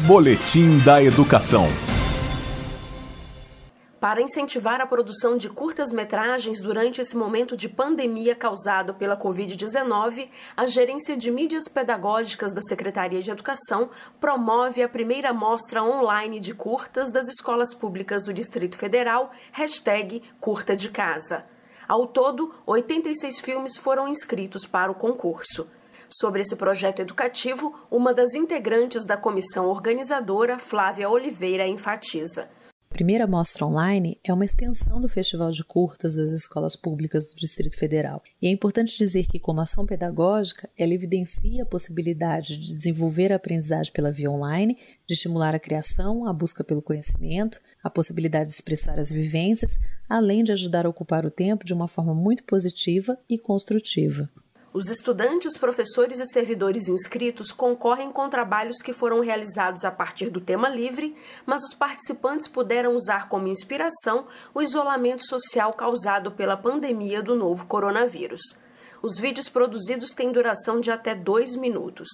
Boletim da Educação. Para incentivar a produção de curtas-metragens durante esse momento de pandemia causado pela Covid-19, a Gerência de Mídias Pedagógicas da Secretaria de Educação promove a primeira mostra online de curtas das escolas públicas do Distrito Federal, hashtag Curta de Casa. Ao todo, 86 filmes foram inscritos para o concurso. Sobre esse projeto educativo, uma das integrantes da comissão organizadora, Flávia Oliveira, enfatiza. Primeira mostra online é uma extensão do Festival de Curtas das Escolas Públicas do Distrito Federal. E é importante dizer que, como ação pedagógica, ela evidencia a possibilidade de desenvolver a aprendizagem pela via online, de estimular a criação, a busca pelo conhecimento, a possibilidade de expressar as vivências, além de ajudar a ocupar o tempo de uma forma muito positiva e construtiva. Os estudantes, professores e servidores inscritos concorrem com trabalhos que foram realizados a partir do tema livre, mas os participantes puderam usar como inspiração o isolamento social causado pela pandemia do novo coronavírus. Os vídeos produzidos têm duração de até dois minutos.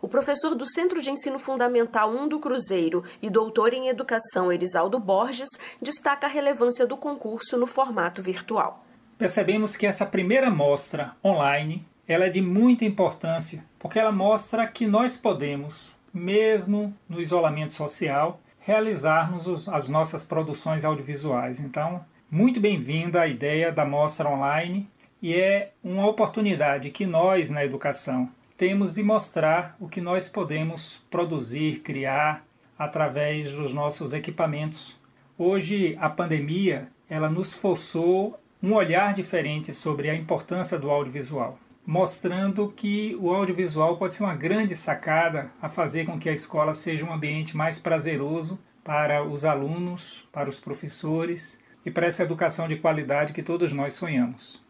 O professor do Centro de Ensino Fundamental 1 do Cruzeiro e doutor em Educação Erisaldo Borges destaca a relevância do concurso no formato virtual. Percebemos que essa primeira mostra online ela é de muita importância porque ela mostra que nós podemos, mesmo no isolamento social, realizarmos os, as nossas produções audiovisuais. Então, muito bem-vinda a ideia da mostra online e é uma oportunidade que nós na educação temos de mostrar o que nós podemos produzir, criar através dos nossos equipamentos. Hoje a pandemia, ela nos forçou um olhar diferente sobre a importância do audiovisual mostrando que o audiovisual pode ser uma grande sacada a fazer com que a escola seja um ambiente mais prazeroso para os alunos, para os professores e para essa educação de qualidade que todos nós sonhamos.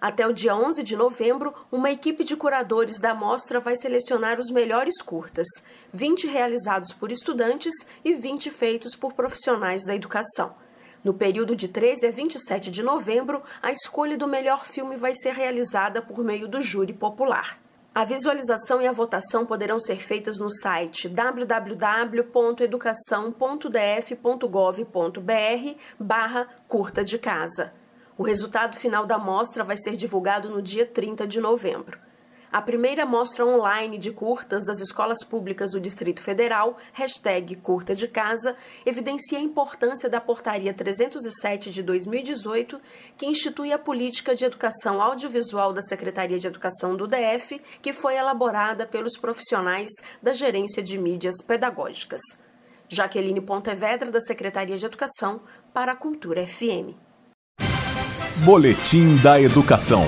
Até o dia 11 de novembro, uma equipe de curadores da mostra vai selecionar os melhores curtas, 20 realizados por estudantes e 20 feitos por profissionais da educação. No período de 13 a 27 de novembro, a escolha do melhor filme vai ser realizada por meio do júri popular. A visualização e a votação poderão ser feitas no site www.educação.df.gov.br barra curta de casa. O resultado final da mostra vai ser divulgado no dia 30 de novembro. A primeira mostra online de curtas das escolas públicas do Distrito Federal, hashtag Curta de Casa, evidencia a importância da Portaria 307 de 2018, que institui a política de educação audiovisual da Secretaria de Educação do DF, que foi elaborada pelos profissionais da Gerência de Mídias Pedagógicas. Jaqueline Pontevedra, da Secretaria de Educação, para a Cultura FM. Boletim da Educação.